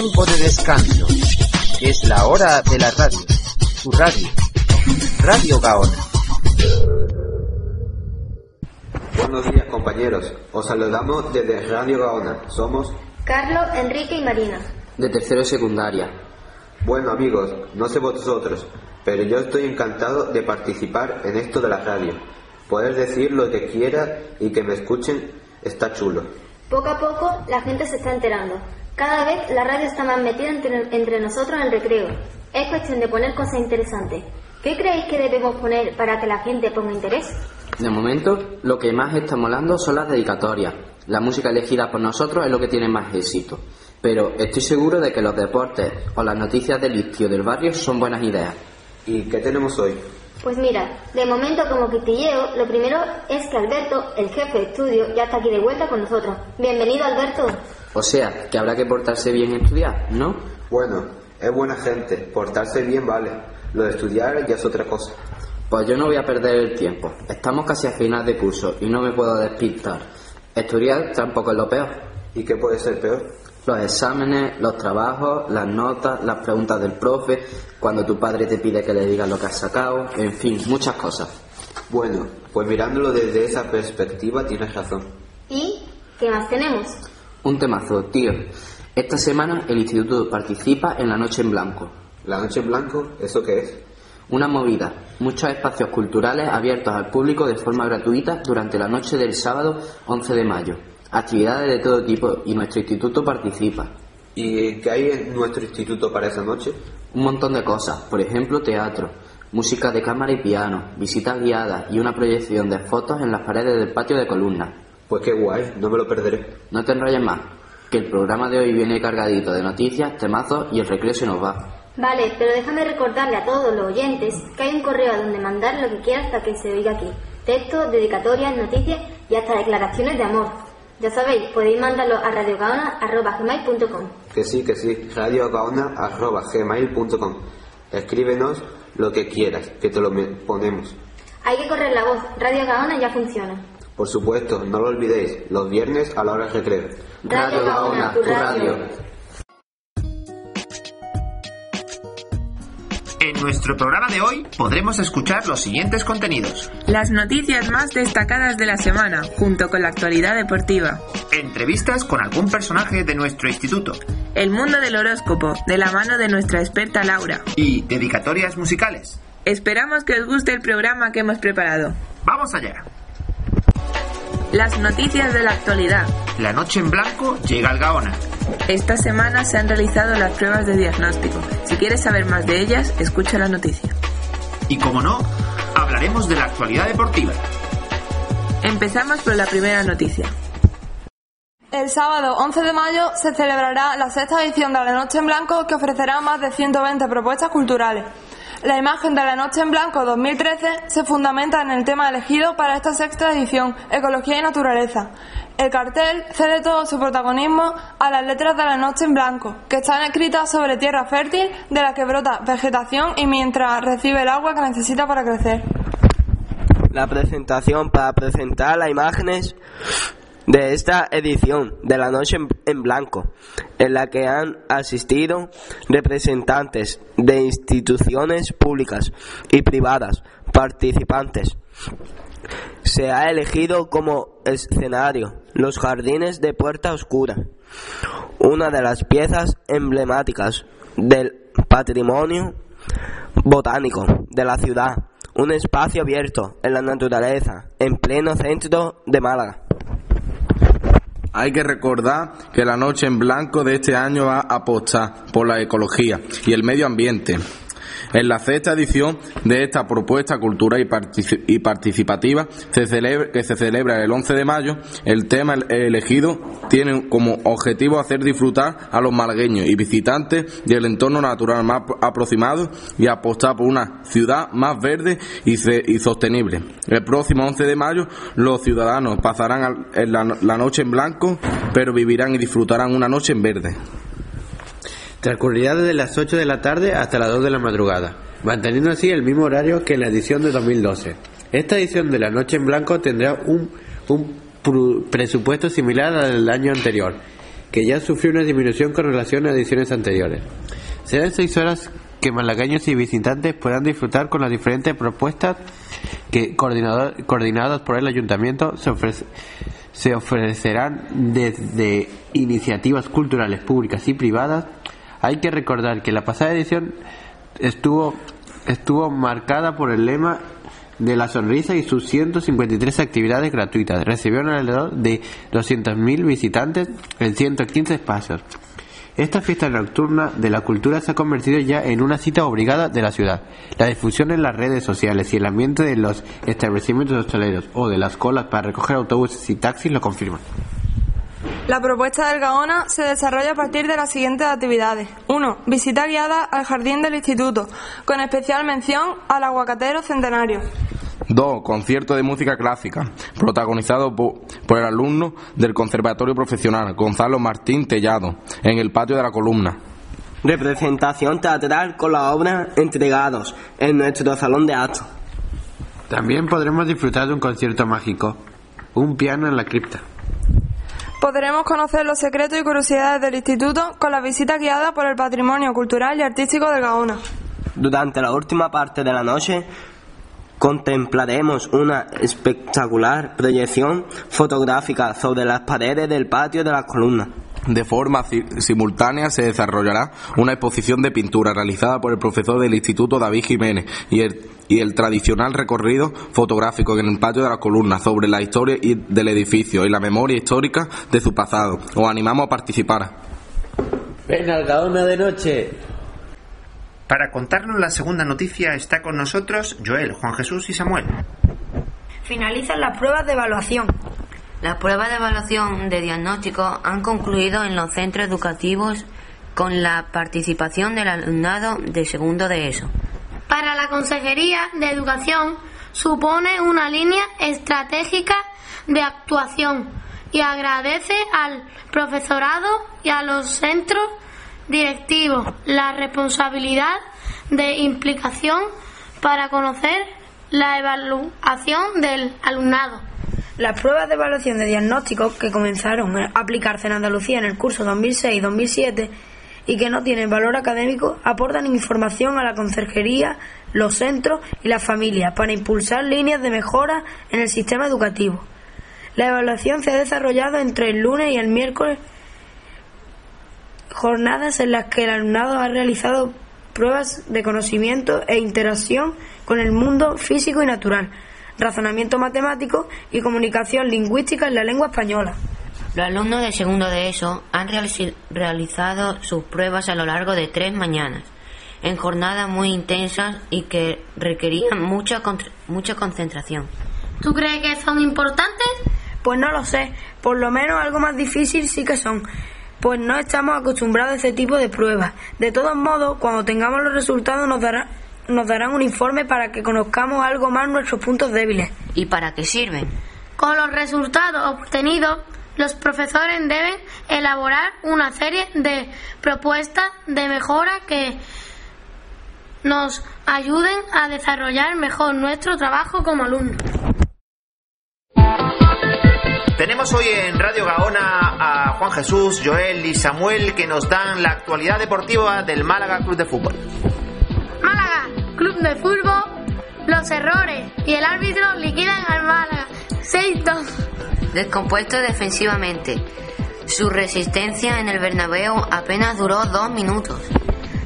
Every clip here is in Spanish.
tiempo de descanso. Es la hora de la radio. Tu radio. Radio Gaona. Buenos días compañeros, os saludamos desde Radio Gaona. Somos... Carlos, Enrique y Marina. De tercero de secundaria. Bueno amigos, no sé vosotros, pero yo estoy encantado de participar en esto de la radio. Poder decir lo que quiera y que me escuchen está chulo. Poco a poco la gente se está enterando. Cada vez la radio está más metida entre, entre nosotros en el recreo. Es cuestión de poner cosas interesantes. ¿Qué creéis que debemos poner para que la gente ponga interés? De momento, lo que más está molando son las dedicatorias. La música elegida por nosotros es lo que tiene más éxito. Pero estoy seguro de que los deportes o las noticias del istio del barrio son buenas ideas. ¿Y qué tenemos hoy? Pues mira, de momento como quitilleo, lo primero es que Alberto, el jefe de estudio, ya está aquí de vuelta con nosotros. Bienvenido Alberto. O sea, que habrá que portarse bien y estudiar, ¿no? Bueno, es buena gente, portarse bien vale. Lo de estudiar ya es otra cosa. Pues yo no voy a perder el tiempo. Estamos casi a final de curso y no me puedo despistar. Estudiar tampoco es lo peor. ¿Y qué puede ser peor? Los exámenes, los trabajos, las notas, las preguntas del profe, cuando tu padre te pide que le digas lo que has sacado, en fin, muchas cosas. Bueno, pues mirándolo desde esa perspectiva tienes razón. ¿Y qué más tenemos? Un temazo, tío. Esta semana el instituto participa en la Noche en Blanco. ¿La noche en blanco? ¿Eso qué es? Una movida, muchos espacios culturales abiertos al público de forma gratuita durante la noche del sábado 11 de mayo. Actividades de todo tipo y nuestro instituto participa. ¿Y qué hay en nuestro instituto para esa noche? Un montón de cosas, por ejemplo teatro, música de cámara y piano, visitas guiadas y una proyección de fotos en las paredes del patio de columnas. Pues qué guay, no me lo perderé. No te enrolles más, que el programa de hoy viene cargadito de noticias, temazos y el recreo se nos va. Vale, pero déjame recordarle a todos los oyentes que hay un correo a donde mandar lo que quieras para que se oiga aquí. Textos, dedicatorias, noticias y hasta declaraciones de amor. Ya sabéis, podéis mandarlo a radiogaona.gmail.com Que sí, que sí, radiogaona.gmail.com Escríbenos lo que quieras, que te lo ponemos. Hay que correr la voz. Radio Gaona ya funciona. Por supuesto, no lo olvidéis, los viernes a la hora del recreo. Radio Gaona, tu radio. En nuestro programa de hoy podremos escuchar los siguientes contenidos. Las noticias más destacadas de la semana, junto con la actualidad deportiva. Entrevistas con algún personaje de nuestro instituto. El mundo del horóscopo, de la mano de nuestra experta Laura. Y dedicatorias musicales. Esperamos que os guste el programa que hemos preparado. ¡Vamos allá! Las noticias de la actualidad. La noche en blanco llega al Gaona. Esta semana se han realizado las pruebas de diagnóstico. Si quieres saber más de ellas, escucha la noticia. Y como no, hablaremos de la actualidad deportiva. Empezamos por la primera noticia. El sábado 11 de mayo se celebrará la sexta edición de la Noche en Blanco que ofrecerá más de 120 propuestas culturales. La imagen de la Noche en Blanco 2013 se fundamenta en el tema elegido para esta sexta edición, Ecología y Naturaleza. El cartel cede todo su protagonismo a las letras de la Noche en Blanco, que están escritas sobre tierra fértil de la que brota vegetación y mientras recibe el agua que necesita para crecer. La presentación para presentar las imágenes de esta edición de la Noche en- Blanco, en la que han asistido representantes de instituciones públicas y privadas participantes. Se ha elegido como escenario los jardines de Puerta Oscura, una de las piezas emblemáticas del patrimonio botánico de la ciudad, un espacio abierto en la naturaleza, en pleno centro de Málaga. Hay que recordar que la Noche en Blanco de este año va a apostar por la ecología y el medio ambiente. En la sexta edición de esta propuesta cultural y, participativa que se celebra el 11 de mayo, el tema elegido tiene como objetivo hacer disfrutar a los malagueños y visitantes del entorno natural más aproximado y apostar por una ciudad más verde y, sostenible. El próximo 11 de mayo los ciudadanos pasarán la noche en blanco, pero vivirán y disfrutarán una noche en verde. Transcurrirá desde las 8 de la tarde hasta las 2 de la madrugada, manteniendo así el mismo horario que en la edición de 2012. Esta edición de la Noche en Blanco tendrá un, presupuesto similar al del año anterior, que ya sufrió una disminución con relación a ediciones anteriores. Serán seis horas que malagueños y visitantes puedan disfrutar con las diferentes propuestas que coordinadas por el ayuntamiento se, se ofrecerán desde iniciativas culturales públicas y privadas hay que recordar que la pasada edición estuvo, estuvo marcada por el lema de la sonrisa y sus 153 actividades gratuitas. Recibieron alrededor de 200.000 visitantes en 115 espacios. Esta fiesta nocturna de la cultura se ha convertido ya en una cita obligada de la ciudad. La difusión en las redes sociales y el ambiente de los establecimientos hosteleros o de las colas para recoger autobuses y taxis lo confirman. La propuesta del Gaona se desarrolla a partir de las siguientes actividades. 1. Visita guiada al jardín del instituto, con especial mención al aguacatero centenario. 2. Concierto de música clásica, protagonizado por, por, el alumno del Conservatorio Profesional, Gonzalo Martín Tellado, en el patio de la columna. Representación teatral con la obra Entregados, en nuestro salón de actos. También podremos disfrutar de un concierto mágico, un piano en la cripta. Podremos conocer los secretos y curiosidades del instituto con la visita guiada por el patrimonio cultural y artístico de Gaona. Durante la última parte de la noche contemplaremos una espectacular proyección fotográfica sobre las paredes del patio de las columnas. De forma simultánea se desarrollará una exposición de pintura realizada por el profesor del Instituto David Jiménez y el, y el tradicional recorrido fotográfico en el patio de la columna sobre la historia del edificio y la memoria histórica de su pasado. Os animamos a participar. Ven al de noche. Para contarnos la segunda noticia está con nosotros Joel, Juan Jesús y Samuel. Finalizan las pruebas de evaluación. Las pruebas de evaluación de diagnóstico han concluido en los centros educativos con la participación del alumnado de segundo de ESO. Para la Consejería de Educación supone una línea estratégica de actuación y agradece al profesorado y a los centros directivos la responsabilidad de implicación para conocer la evaluación del alumnado. Las pruebas de evaluación de diagnóstico que comenzaron a aplicarse en Andalucía en el curso 2006-2007 y que no tienen valor académico aportan información a la conserjería, los centros y las familias para impulsar líneas de mejora en el sistema educativo. La evaluación se ha desarrollado entre el lunes y el miércoles, jornadas en las que el alumnado ha realizado pruebas de conocimiento e interacción con el mundo físico y natural razonamiento matemático y comunicación lingüística en la lengua española. Los alumnos de segundo de ESO han realizado sus pruebas a lo largo de tres mañanas, en jornadas muy intensas y que requerían mucha, mucha concentración. ¿Tú crees que son importantes? Pues no lo sé, por lo menos algo más difícil sí que son, pues no estamos acostumbrados a ese tipo de pruebas. De todos modos, cuando tengamos los resultados nos dará nos darán un informe para que conozcamos algo más nuestros puntos débiles. ¿Y para qué sirven? Con los resultados obtenidos, los profesores deben elaborar una serie de propuestas de mejora que nos ayuden a desarrollar mejor nuestro trabajo como alumnos. Tenemos hoy en Radio Gaona a Juan Jesús, Joel y Samuel que nos dan la actualidad deportiva del Málaga Club de Fútbol. Club de fútbol, los errores y el árbitro liquidan al Málaga 6-2. Descompuesto defensivamente. Su resistencia en el Bernabéu apenas duró dos minutos.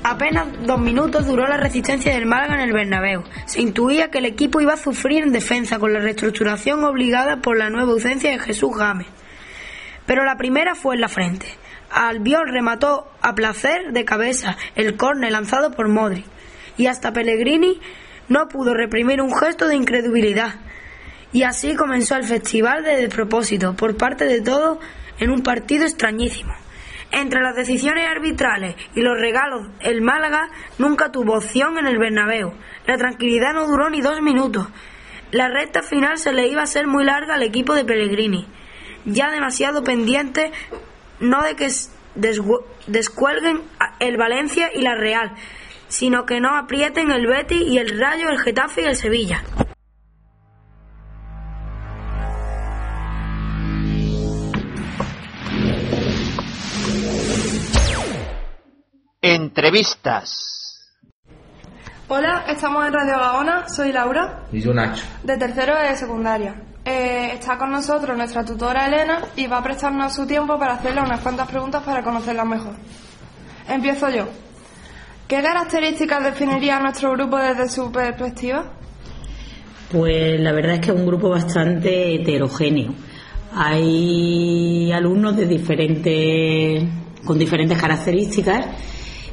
Apenas dos minutos duró la resistencia del Málaga en el Bernabéu. Se intuía que el equipo iba a sufrir en defensa con la reestructuración obligada por la nueva ausencia de Jesús Gámez. Pero la primera fue en la frente. Albiol remató a placer de cabeza el córner lanzado por Modri y hasta Pellegrini no pudo reprimir un gesto de incredulidad. Y así comenzó el festival de despropósito por parte de todos en un partido extrañísimo. Entre las decisiones arbitrales y los regalos, el Málaga nunca tuvo opción en el Bernabéu. La tranquilidad no duró ni dos minutos. La recta final se le iba a ser muy larga al equipo de Pellegrini, ya demasiado pendiente no de que descuelguen el Valencia y la Real, sino que no aprieten el Betis y el Rayo, el Getafe y el Sevilla. Entrevistas. Hola, estamos en Radio Gaona, soy Laura. Y yo Nacho. De tercero de secundaria. Eh, está con nosotros nuestra tutora Elena y va a prestarnos su tiempo para hacerle unas cuantas preguntas para conocerla mejor. Empiezo yo. ¿Qué características definiría nuestro grupo desde su perspectiva? Pues la verdad es que es un grupo bastante heterogéneo. Hay alumnos de diferentes, con diferentes características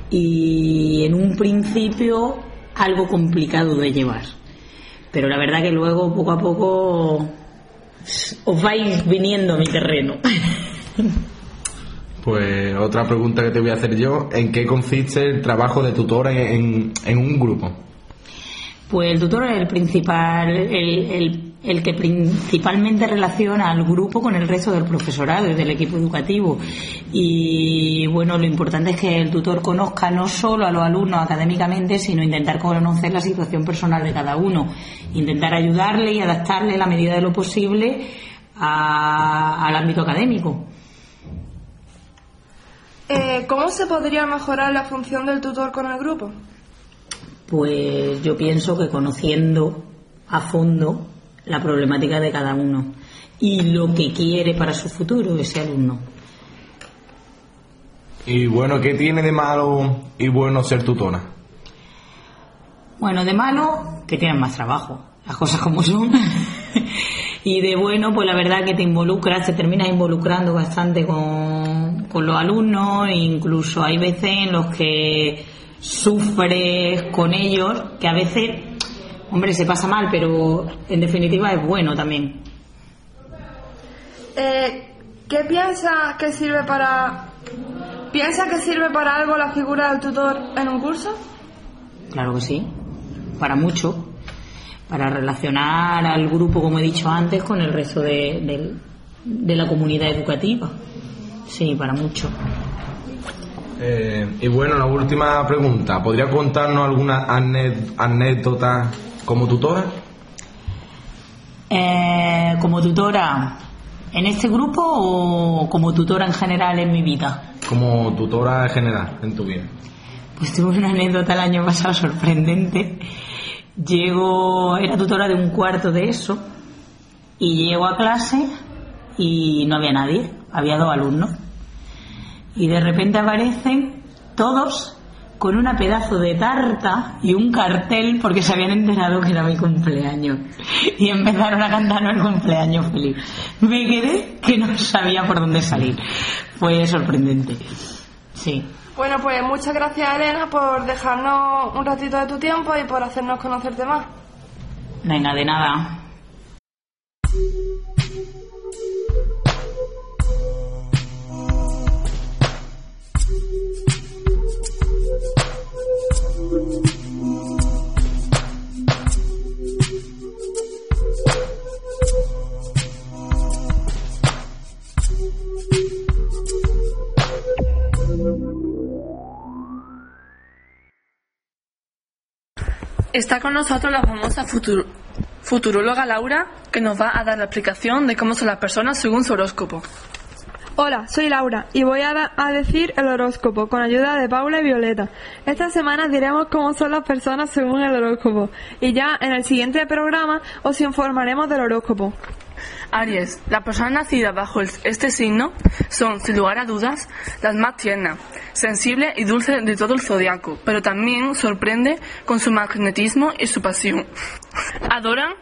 y en un principio algo complicado de llevar. Pero la verdad que luego poco a poco os vais viniendo a mi terreno. Pues otra pregunta que te voy a hacer yo, ¿en qué consiste el trabajo de tutor en, en un grupo? Pues el tutor es el principal, el, el, que principalmente relaciona al grupo con el resto del profesorado y del equipo educativo. Y bueno, lo importante es que el tutor conozca no solo a los alumnos académicamente, sino intentar conocer la situación personal de cada uno, intentar ayudarle y adaptarle a la medida de lo posible al ámbito académico. Eh, ¿Cómo se podría mejorar la función del tutor con el grupo? Pues yo pienso que conociendo a fondo la problemática de cada uno y lo que quiere para su futuro ese alumno. Y bueno, ¿qué tiene de malo y bueno ser tutora? Bueno, de malo, que tienes más trabajo, las cosas como son. y de bueno, pues la verdad que te involucras, te terminas involucrando bastante con, con los alumnos, incluso hay veces en los que sufres con ellos, que a veces, hombre, se pasa mal, pero en definitiva es bueno también. Eh, ¿Qué piensa que sirve para... ¿Piensa que sirve para algo la figura del tutor en un curso? Claro que sí, para mucho, para relacionar al grupo, como he dicho antes, con el resto de, de la comunidad educativa. Sí, para mucho. Eh, y bueno, la última pregunta. ¿Podría contarnos alguna anécdota como tutora? Eh, como tutora, ¿en este grupo o como tutora en general en mi vida? Como tutora en general en tu vida. Pues tuve una anécdota el año pasado sorprendente. Llego, era tutora de un cuarto de eso y llego a clase y no había nadie, había dos alumnos y de repente aparecen todos con una pedazo de tarta y un cartel porque se habían enterado que era mi cumpleaños y empezaron a cantarnos el cumpleaños feliz. Me quedé que no sabía por dónde salir. Fue sorprendente. Sí. Bueno, pues muchas gracias Elena por dejarnos un ratito de tu tiempo y por hacernos conocerte más. Venga, de nada. Está con nosotros la famosa futuróloga Laura, que nos va a dar la explicación de cómo son las personas según su horóscopo. Hola, soy Laura y voy a, a, decir el horóscopo con ayuda de Paula y Violeta. Esta semana diremos cómo son las personas según el horóscopo y ya en el siguiente programa os informaremos del horóscopo. Aries, las personas nacidas bajo este signo son, sin lugar a dudas, las más tiernas. sensible y dulce de todo el zodiaco, pero también sorprende con su magnetismo y su pasión. Adoran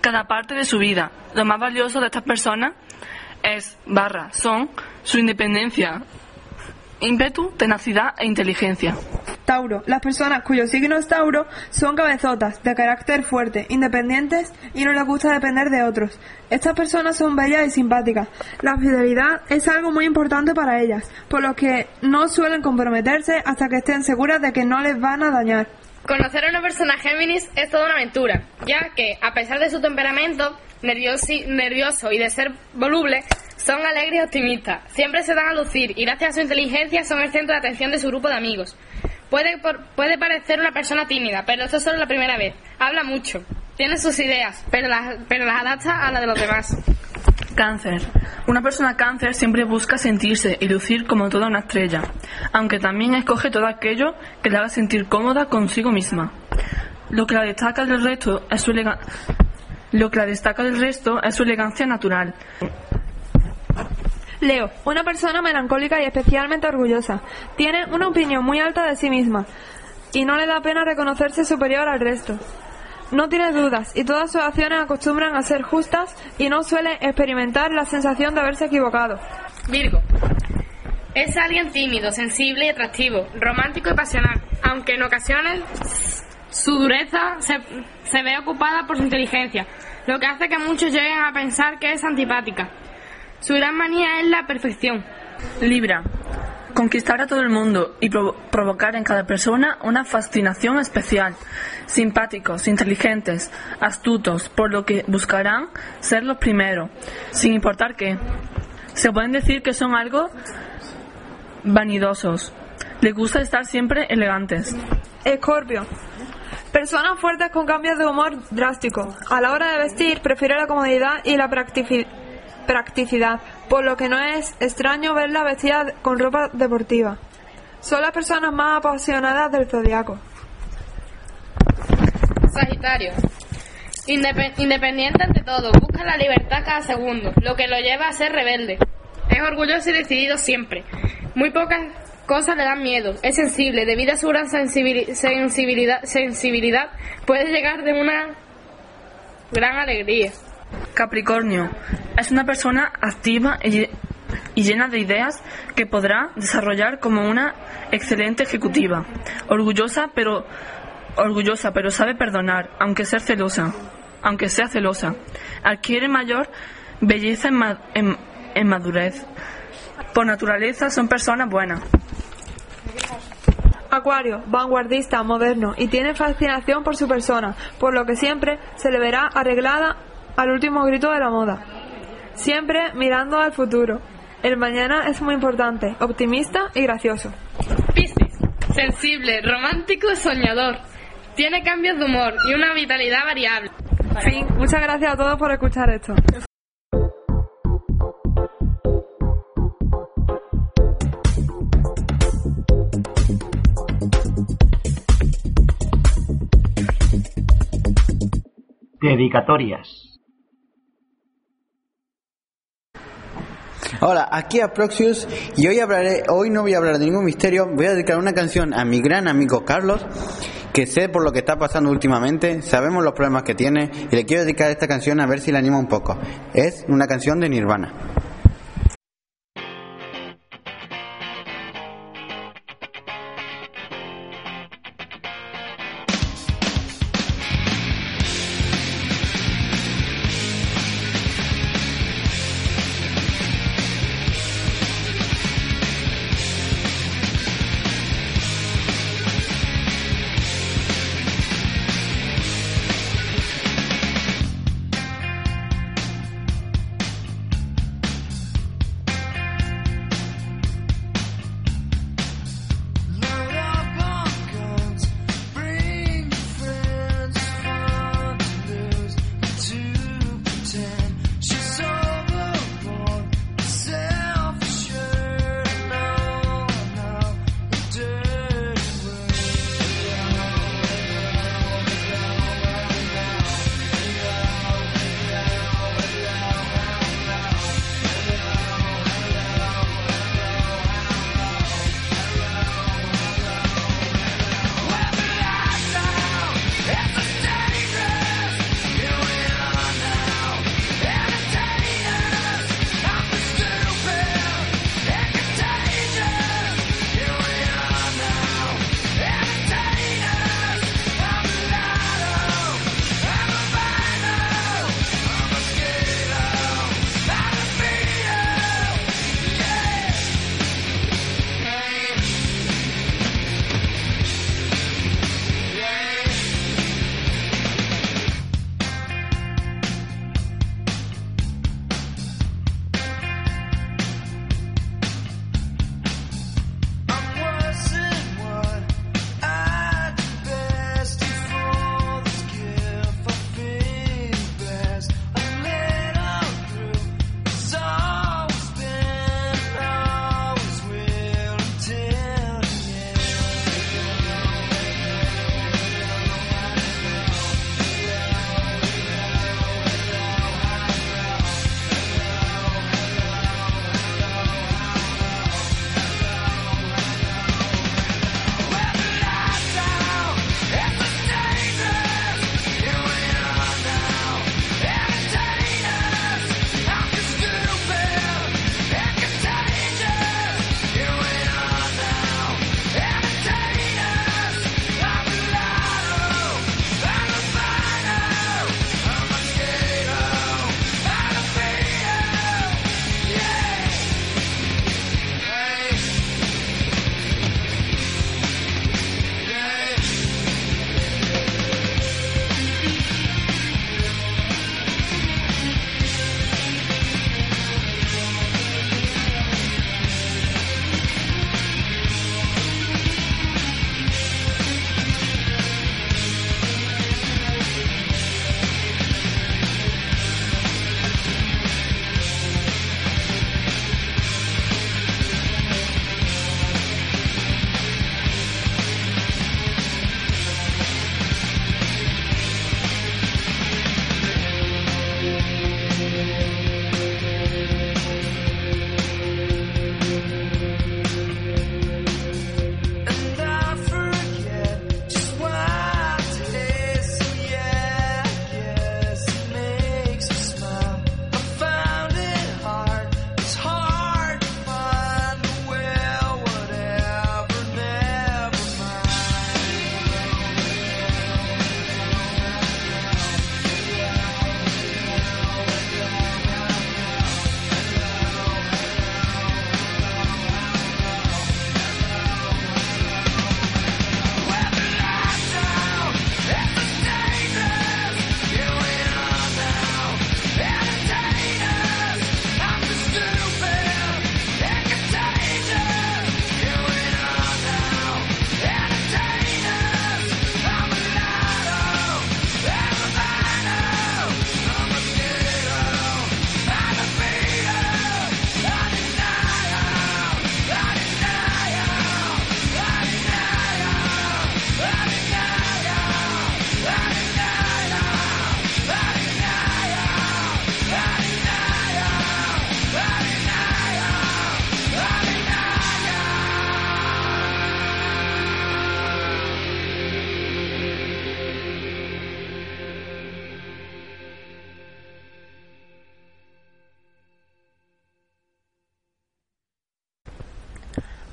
cada parte de su vida. Lo más valioso de estas personas es, barra, son su independencia, ímpetu, tenacidad e inteligencia. Tauro. Las personas cuyo signo es Tauro son cabezotas, de carácter fuerte, independientes y no les gusta depender de otros. Estas personas son bellas y simpáticas. La fidelidad es algo muy importante para ellas, por lo que no suelen comprometerse hasta que estén seguras de que no les van a dañar. Conocer a una persona Géminis es toda una aventura, ya que, a pesar de su temperamento nervioso y de ser voluble, son alegres y optimistas. Siempre se dan a lucir y gracias a su inteligencia son el centro de atención de su grupo de amigos. Puede, puede parecer una persona tímida, pero eso es solo la primera vez. Habla mucho, tiene sus ideas, pero las, pero las adapta a las de los demás. Cáncer. Una persona cáncer siempre busca sentirse y lucir como toda una estrella, aunque también escoge todo aquello que le haga sentir cómoda consigo misma. Lo que la destaca del resto es su elega- Lo que la destaca del resto es su elegancia natural. Leo, una persona melancólica y especialmente orgullosa. Tiene una opinión muy alta de sí misma y no le da pena reconocerse superior al resto. No tiene dudas y todas sus acciones acostumbran a ser justas y no suele experimentar la sensación de haberse equivocado. Virgo. Es alguien tímido, sensible y atractivo, romántico y pasional, aunque en ocasiones su dureza se, se ve ocupada por su inteligencia, lo que hace que muchos lleguen a pensar que es antipática. Su gran manía es la perfección. Libra. Conquistar a todo el mundo y provo- provocar en cada persona una fascinación especial. Simpáticos, inteligentes, astutos, por lo que buscarán ser los primeros, sin importar qué. Se pueden decir que son algo vanidosos. Les gusta estar siempre elegantes. Escorpio. Personas fuertes con cambios de humor drásticos. A la hora de vestir prefiere la comodidad y la practici- practicidad, por lo que no es extraño verla vestida con ropa deportiva. Son las personas más apasionadas del zodiaco. Sagitario. Indepe- independiente ante todo, busca la libertad cada segundo, lo que lo lleva a ser rebelde. Es orgulloso y decidido siempre. Muy pocas cosas le dan miedo. Es sensible, debido a su gran sensibili- sensibilidad, sensibilidad puede llegar de una gran alegría. Capricornio. Es una persona activa y lle- y llena de ideas que podrá desarrollar como una excelente ejecutiva. Orgullosa, pero orgullosa, pero sabe perdonar, aunque sea celosa, aunque sea celosa. Adquiere mayor belleza en- en madurez. Por naturaleza son personas buenas. Acuario, vanguardista, moderno y tiene fascinación por su persona, por lo que siempre se le verá arreglada al último grito de la moda. Siempre mirando al futuro. El mañana es muy importante, optimista y gracioso. Piscis. Sensible, romántico y soñador. Tiene cambios de humor y una vitalidad variable. Fin. Muchas gracias a todos por escuchar esto. Dedicatorias. Hola, aquí a Proxius y hoy hablaré, hoy no voy a hablar de ningún misterio, voy a dedicar una canción a mi gran amigo Carlos, que sé por lo que está pasando últimamente, sabemos los problemas que tiene y le quiero dedicar esta canción a ver si le anima un poco. Es una canción de Nirvana.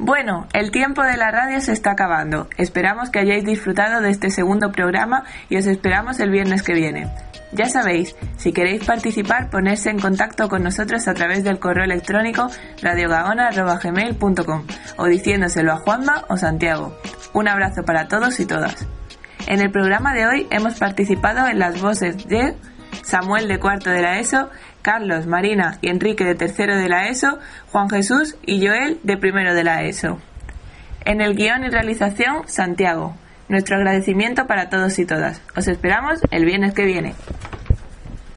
Bueno, el tiempo de la radio se está acabando. Esperamos que hayáis disfrutado de este segundo programa y os esperamos el viernes que viene. Ya sabéis, si queréis participar, ponerse en contacto con nosotros a través del correo electrónico radiogaona.gmail.com o diciéndoselo a Juanma o Santiago. Un abrazo para todos y todas. En el programa de hoy hemos participado en las voces de Samuel de cuarto de la ESO, Carlos, Marina y Enrique de tercero de la ESO, Juan Jesús y Joel de primero de la ESO. En el guion y realización, Santiago. Nuestro agradecimiento para todos y todas. Os esperamos el viernes que viene.